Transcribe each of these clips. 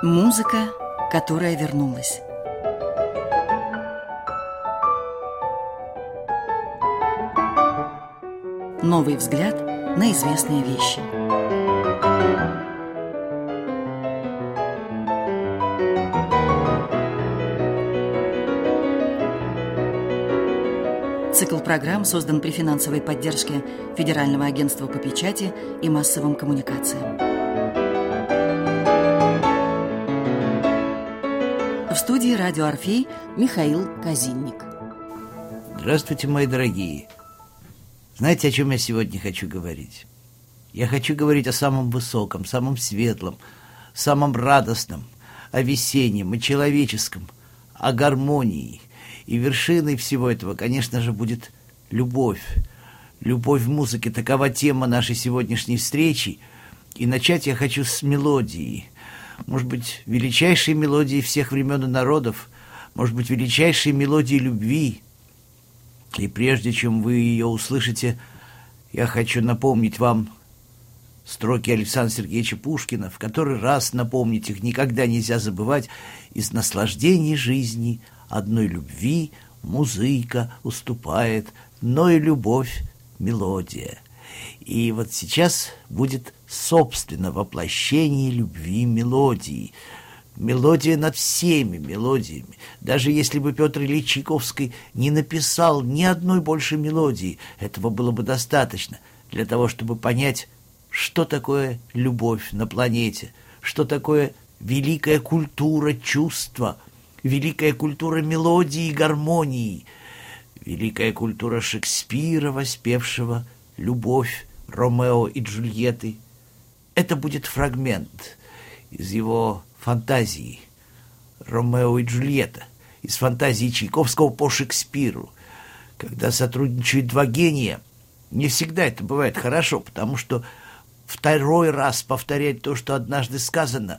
Музыка, которая вернулась. Новый взгляд на известные вещи. Цикл программ создан при финансовой поддержке Федерального агентства по печати и массовым коммуникациям. Студии «Радио Орфей» Михаил Казинник. Здравствуйте, мои дорогие. Знаете, о чем я сегодня хочу говорить? Я хочу говорить о самом высоком, самом светлом, самом радостном, о весеннем, о человеческом, о гармонии. И вершиной всего этого, конечно же, будет любовь. Любовь в музыке – такова тема нашей сегодняшней встречи. И начать я хочу с мелодии. Может быть, величайшей мелодии всех времен и народов, может быть, величайшей мелодии любви – и прежде чем вы ее услышите, я хочу напомнить вам строки Александра Сергеевича Пушкина, в который раз напомнить их никогда нельзя забывать, из наслаждений жизни одной любви музыка уступает, но и любовь — мелодия. И вот сейчас будет собственно воплощение любви мелодии — Мелодия над всеми мелодиями. Даже если бы Петр Ильич Чайковский не написал ни одной больше мелодии, этого было бы достаточно для того, чтобы понять, что такое любовь на планете, что такое великая культура чувства, великая культура мелодии и гармонии, великая культура Шекспира, воспевшего любовь Ромео и Джульетты. Это будет фрагмент из его фантазии Ромео и Джульетта, из фантазии Чайковского по Шекспиру. Когда сотрудничают два гения, не всегда это бывает хорошо, потому что второй раз повторять то, что однажды сказано,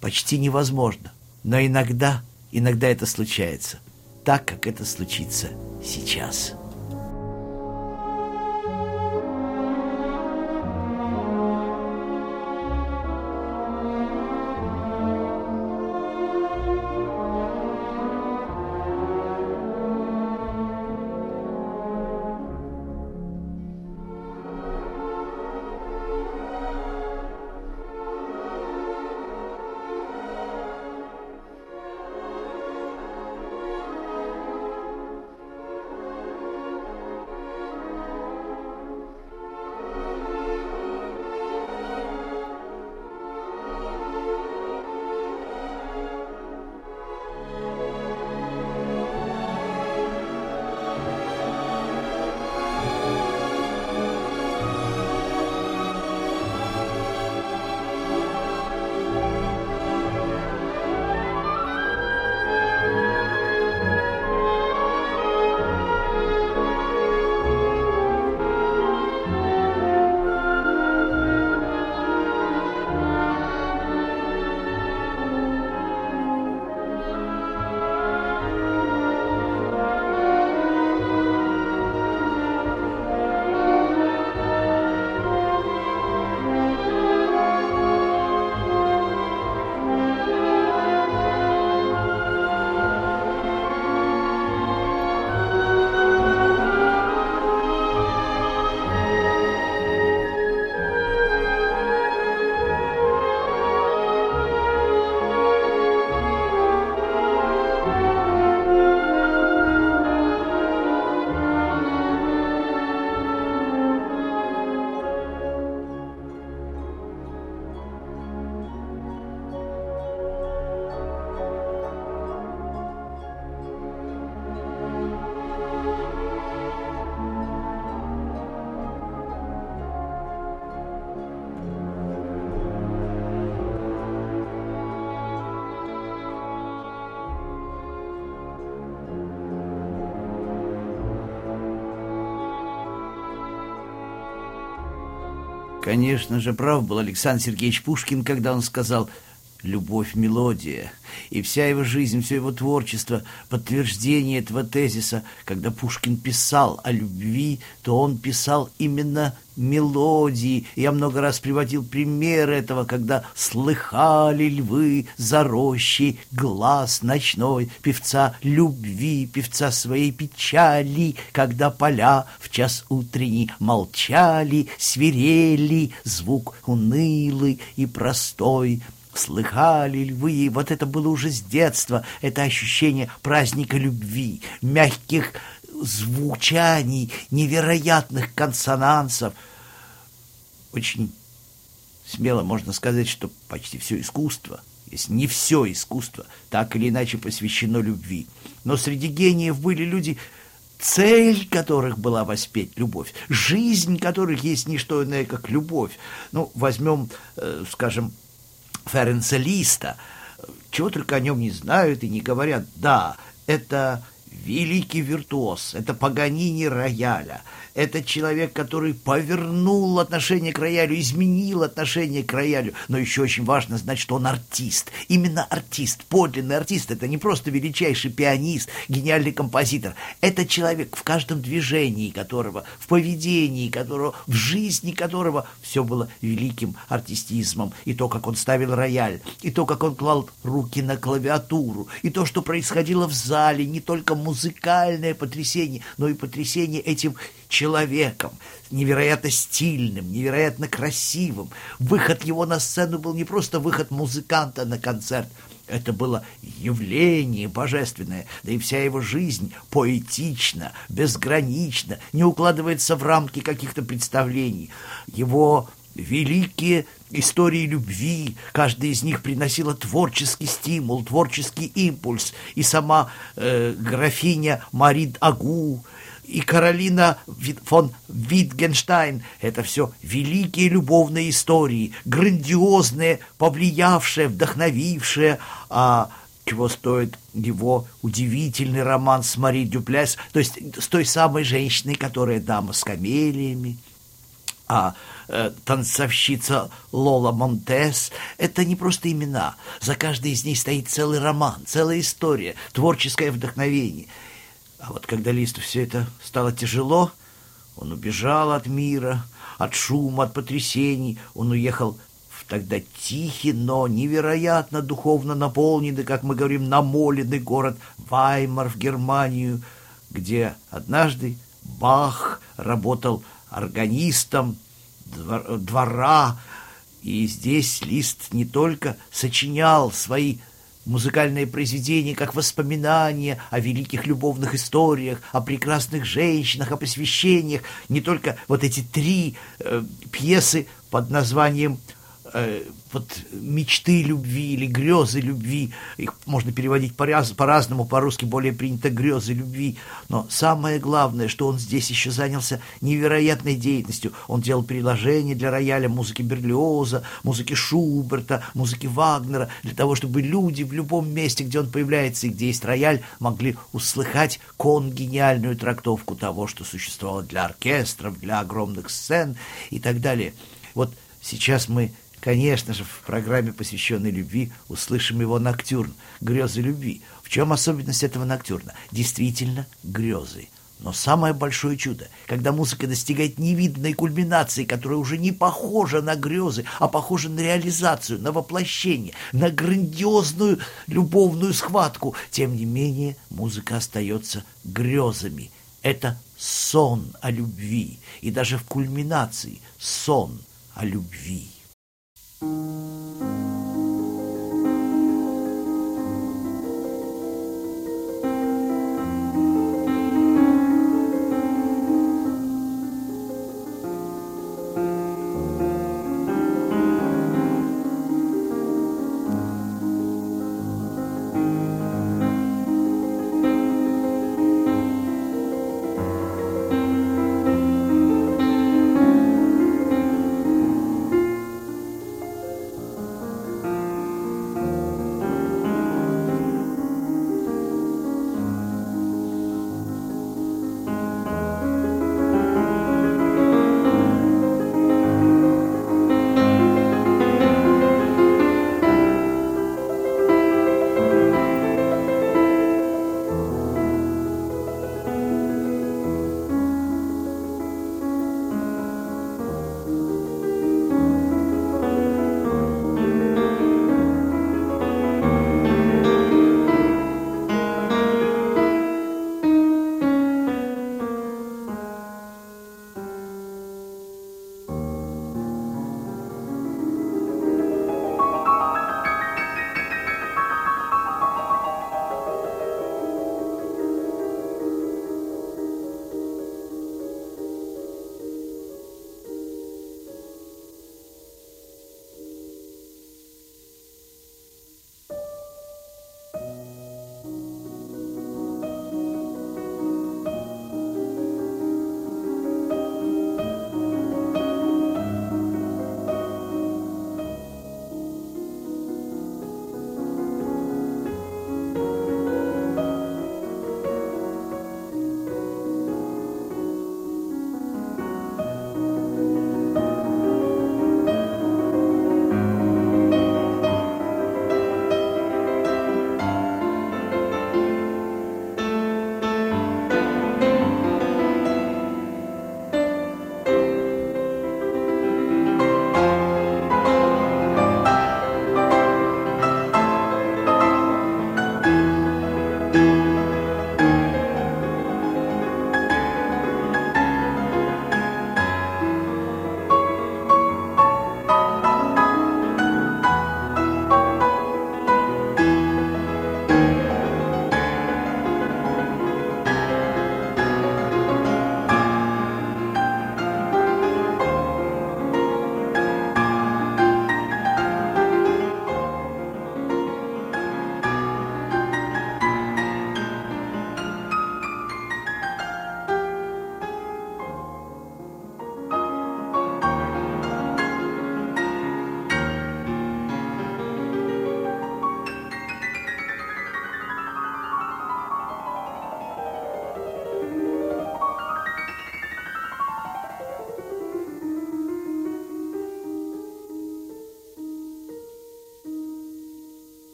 почти невозможно. Но иногда, иногда это случается, так, как это случится сейчас». Конечно же, прав был Александр Сергеевич Пушкин, когда он сказал любовь-мелодия. И вся его жизнь, все его творчество — подтверждение этого тезиса. Когда Пушкин писал о любви, то он писал именно мелодии. Я много раз приводил пример этого, когда слыхали львы за рощей глаз ночной певца любви, певца своей печали, когда поля в час утренний молчали, свирели, звук унылый и простой, Слыхали ли вы, вот это было уже с детства, это ощущение праздника любви, мягких звучаний, невероятных консонансов. Очень смело можно сказать, что почти все искусство, если не все искусство, так или иначе посвящено любви. Но среди гениев были люди, цель которых была воспеть любовь, жизнь которых есть не что иное, как любовь. Ну, возьмем, э, скажем, Ференца Листа. Чего только о нем не знают и не говорят. Да, это великий виртуоз, это Паганини рояля, это человек, который повернул отношение к роялю, изменил отношение к роялю. Но еще очень важно знать, что он артист. Именно артист, подлинный артист. Это не просто величайший пианист, гениальный композитор. Это человек, в каждом движении которого, в поведении которого, в жизни которого все было великим артистизмом. И то, как он ставил рояль, и то, как он клал руки на клавиатуру, и то, что происходило в зале, не только музыкальное потрясение, но и потрясение этим человеком, невероятно стильным, невероятно красивым. Выход его на сцену был не просто выход музыканта на концерт, это было явление божественное, да и вся его жизнь поэтична, безгранична, не укладывается в рамки каких-то представлений. Его великие истории любви, каждая из них приносила творческий стимул, творческий импульс, и сама э, графиня Марид Агу, и Каролина фон Витгенштайн. Это все великие любовные истории, грандиозные, повлиявшие, вдохновившие, а чего стоит его удивительный роман с Мари Дюпляс, то есть с той самой женщиной, которая дама с камелиями, а э, танцовщица Лола Монтес — это не просто имена. За каждой из них стоит целый роман, целая история, творческое вдохновение — а вот когда Листу все это стало тяжело, он убежал от мира, от шума, от потрясений. Он уехал в тогда тихий, но невероятно духовно наполненный, как мы говорим, намоленный город Ваймар в Германию, где однажды Бах работал органистом двора, и здесь Лист не только сочинял свои Музыкальные произведения как воспоминания о великих любовных историях, о прекрасных женщинах, о посвящениях. Не только вот эти три э, пьесы под названием э, вот мечты любви или грезы любви, их можно переводить по-разному, по-русски более принято грезы любви, но самое главное, что он здесь еще занялся невероятной деятельностью. Он делал приложения для рояля музыки Берлиоза, музыки Шуберта, музыки Вагнера, для того, чтобы люди в любом месте, где он появляется и где есть рояль, могли услыхать конгениальную трактовку того, что существовало для оркестров, для огромных сцен и так далее. Вот сейчас мы Конечно же, в программе, посвященной любви, услышим его ноктюрн «Грезы любви». В чем особенность этого ноктюрна? Действительно, грезы. Но самое большое чудо, когда музыка достигает невиданной кульминации, которая уже не похожа на грезы, а похожа на реализацию, на воплощение, на грандиозную любовную схватку, тем не менее музыка остается грезами. Это сон о любви, и даже в кульминации сон о любви. Música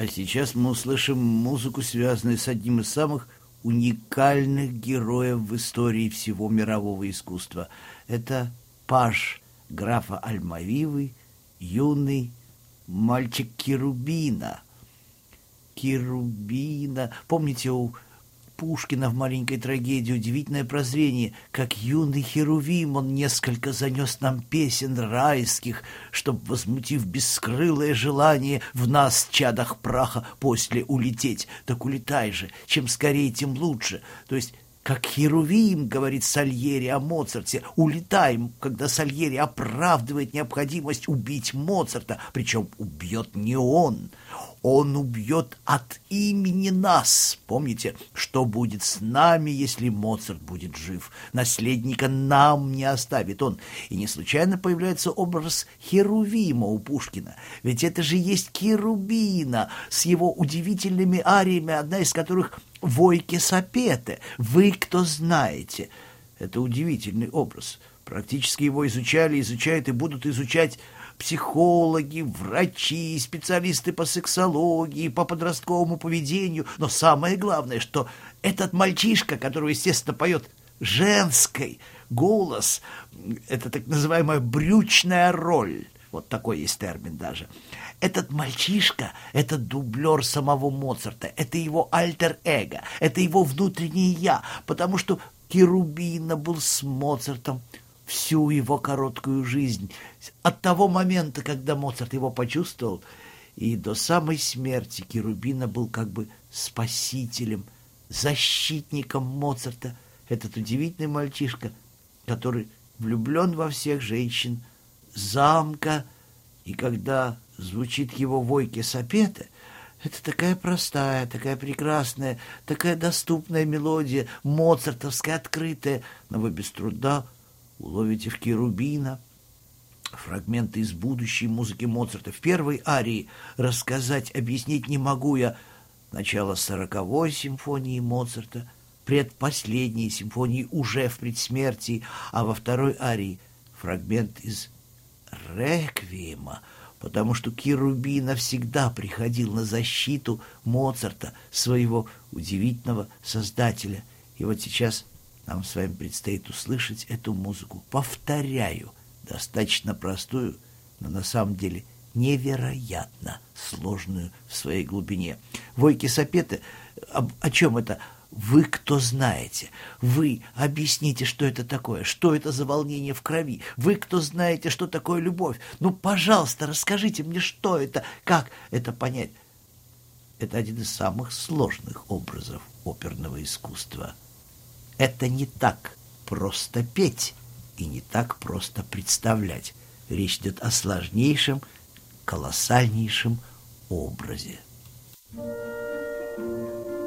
А сейчас мы услышим музыку, связанную с одним из самых уникальных героев в истории всего мирового искусства. Это паж графа Альмавивы, юный мальчик Кирубина. Кирубина. Помните, у Пушкина в маленькой трагедии удивительное прозрение, как юный Херувим он несколько занес нам песен райских, чтоб, возмутив бескрылое желание в нас, чадах праха, после улететь. Так улетай же, чем скорее, тем лучше. То есть как Херувим, говорит Сальери о Моцарте, улетаем, когда Сальери оправдывает необходимость убить Моцарта, причем убьет не он, он убьет от имени нас. Помните, что будет с нами, если Моцарт будет жив? Наследника нам не оставит он. И не случайно появляется образ Херувима у Пушкина. Ведь это же есть Керубина с его удивительными ариями, одна из которых «Войки Сапете». «Вы кто знаете». Это удивительный образ. Практически его изучали, изучают и будут изучать психологи, врачи, специалисты по сексологии, по подростковому поведению. Но самое главное, что этот мальчишка, который, естественно, поет женской голос, это так называемая брючная роль. Вот такой есть термин даже. Этот мальчишка — это дублер самого Моцарта, это его альтер-эго, это его внутреннее «я», потому что Керубина был с Моцартом всю его короткую жизнь, от того момента, когда Моцарт его почувствовал, и до самой смерти Керубина был как бы спасителем, защитником Моцарта, этот удивительный мальчишка, который влюблен во всех женщин замка, и когда звучит его войки сапета, это такая простая, такая прекрасная, такая доступная мелодия, моцартовская, открытая, но вы без труда уловите в Керубина фрагменты из будущей музыки Моцарта. В первой арии рассказать, объяснить не могу я начало сороковой симфонии Моцарта, предпоследней симфонии уже в предсмертии, а во второй арии фрагмент из «Реквиема», потому что Кирубина всегда приходил на защиту Моцарта, своего удивительного создателя. И вот сейчас нам с вами предстоит услышать эту музыку. Повторяю, достаточно простую, но на самом деле невероятно сложную в своей глубине. Войки Сапеты, о, о чем это? Вы кто знаете? Вы объясните, что это такое, что это за волнение в крови. Вы кто знаете, что такое любовь? Ну, пожалуйста, расскажите мне, что это, как это понять. Это один из самых сложных образов оперного искусства – это не так просто петь и не так просто представлять. Речь идет о сложнейшем, колоссальнейшем образе. еще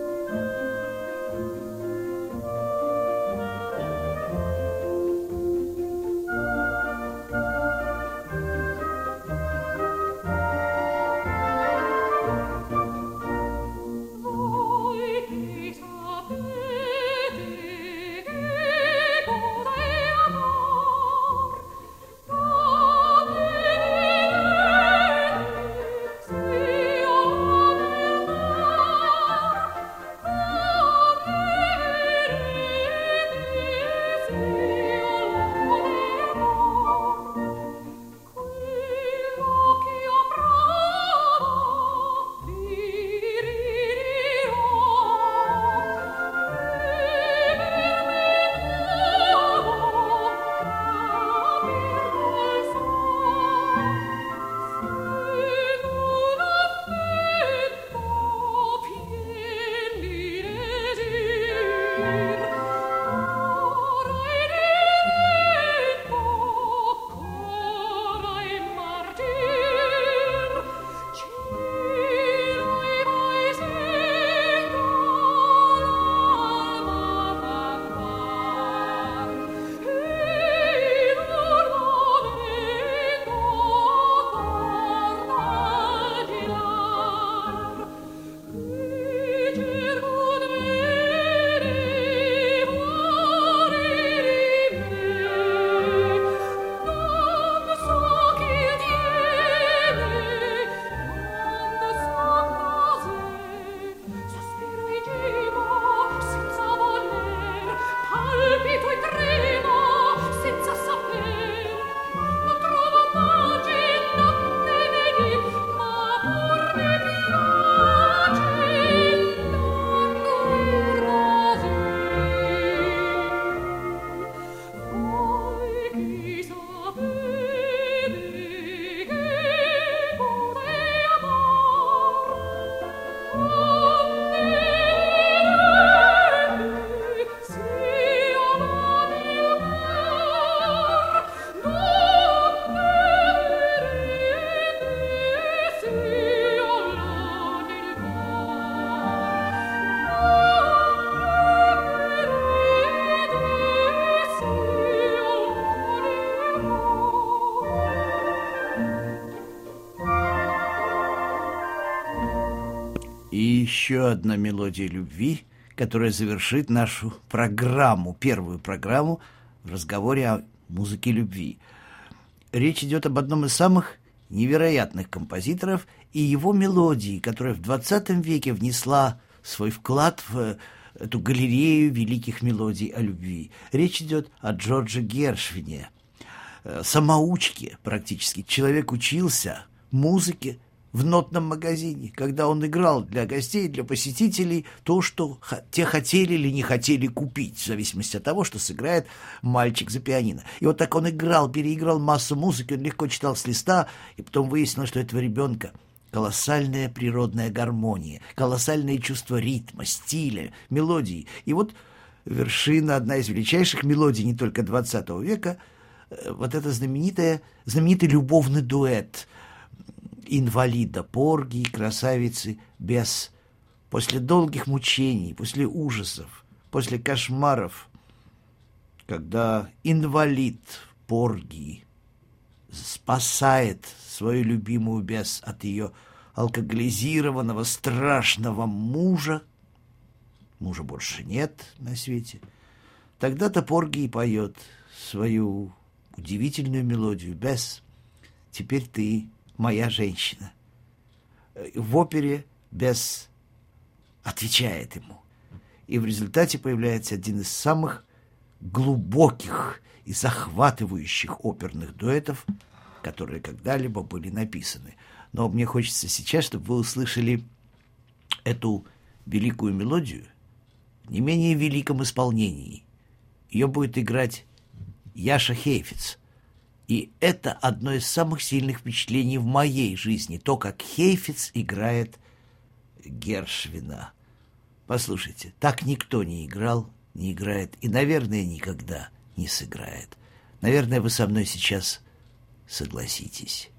одна мелодия любви, которая завершит нашу программу, первую программу в разговоре о музыке любви. Речь идет об одном из самых невероятных композиторов и его мелодии, которая в 20 веке внесла свой вклад в эту галерею великих мелодий о любви. Речь идет о Джордже Гершвине, э, самоучке практически. Человек учился музыке в нотном магазине, когда он играл для гостей, для посетителей то, что те хотели или не хотели купить, в зависимости от того, что сыграет мальчик за пианино. И вот так он играл, переиграл массу музыки, он легко читал с листа, и потом выяснилось, что этого ребенка колоссальная природная гармония, колоссальное чувство ритма, стиля, мелодии. И вот вершина, одна из величайших мелодий не только XX века, э, вот это знаменитое, знаменитый любовный дуэт инвалида Порги и красавицы без. После долгих мучений, после ужасов, после кошмаров, когда инвалид Порги спасает свою любимую Бес от ее алкоголизированного страшного мужа, мужа больше нет на свете, тогда-то Порги и поет свою удивительную мелодию «Бес, теперь ты моя женщина». В опере Бес отвечает ему. И в результате появляется один из самых глубоких и захватывающих оперных дуэтов, которые когда-либо были написаны. Но мне хочется сейчас, чтобы вы услышали эту великую мелодию в не менее великом исполнении. Ее будет играть Яша Хейфиц. И это одно из самых сильных впечатлений в моей жизни, то, как Хейфиц играет Гершвина. Послушайте, так никто не играл, не играет и, наверное, никогда не сыграет. Наверное, вы со мной сейчас согласитесь.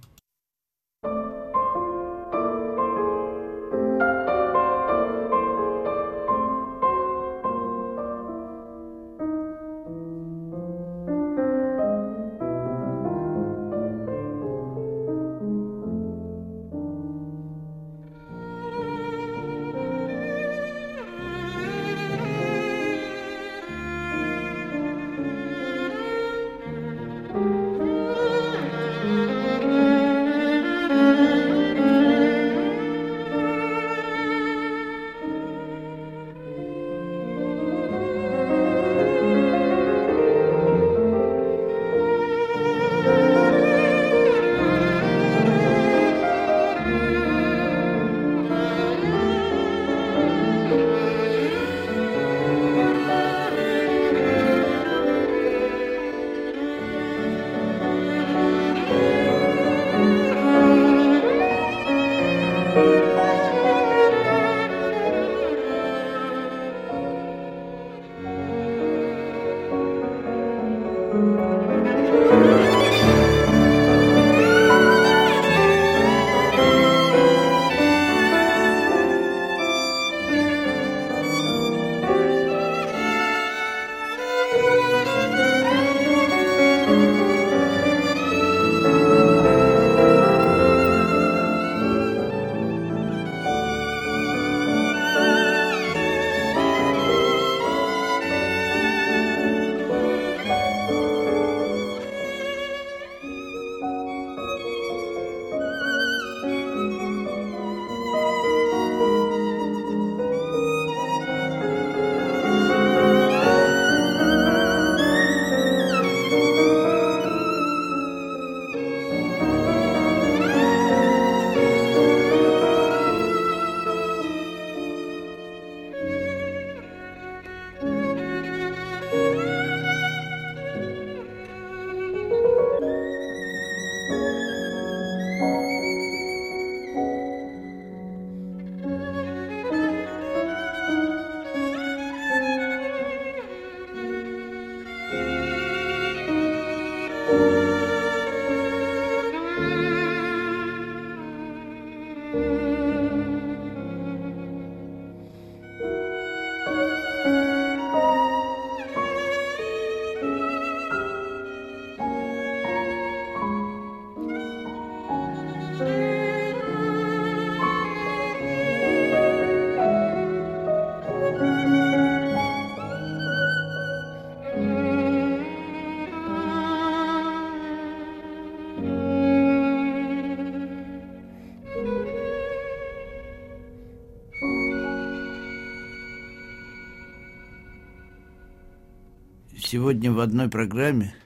Сегодня в одной программе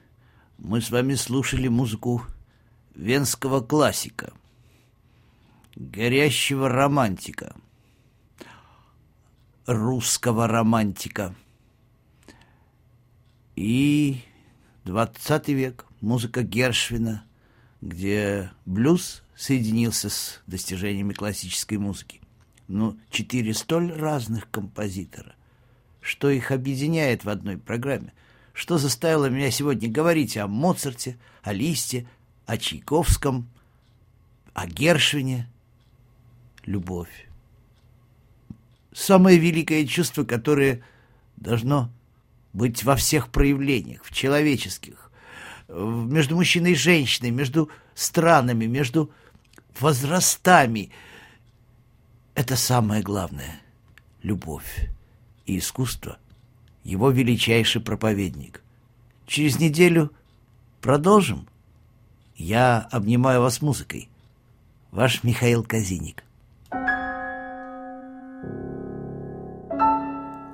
мы с вами слушали музыку венского классика, горящего романтика, русского романтика и 20 век, музыка Гершвина, где блюз соединился с достижениями классической музыки. Но четыре столь разных композитора. Что их объединяет в одной программе? Что заставило меня сегодня говорить о Моцарте, о Листе, о Чайковском, о Гершвине? Любовь. Самое великое чувство, которое должно быть во всех проявлениях, в человеческих, между мужчиной и женщиной, между странами, между возрастами. Это самое главное — любовь и искусство, его величайший проповедник. Через неделю продолжим. Я обнимаю вас музыкой. Ваш Михаил Казиник.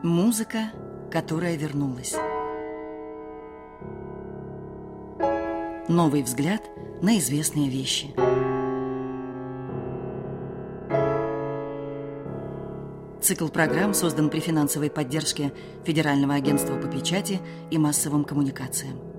Музыка, которая вернулась. Новый взгляд на известные вещи. Цикл программ создан при финансовой поддержке Федерального агентства по печати и массовым коммуникациям.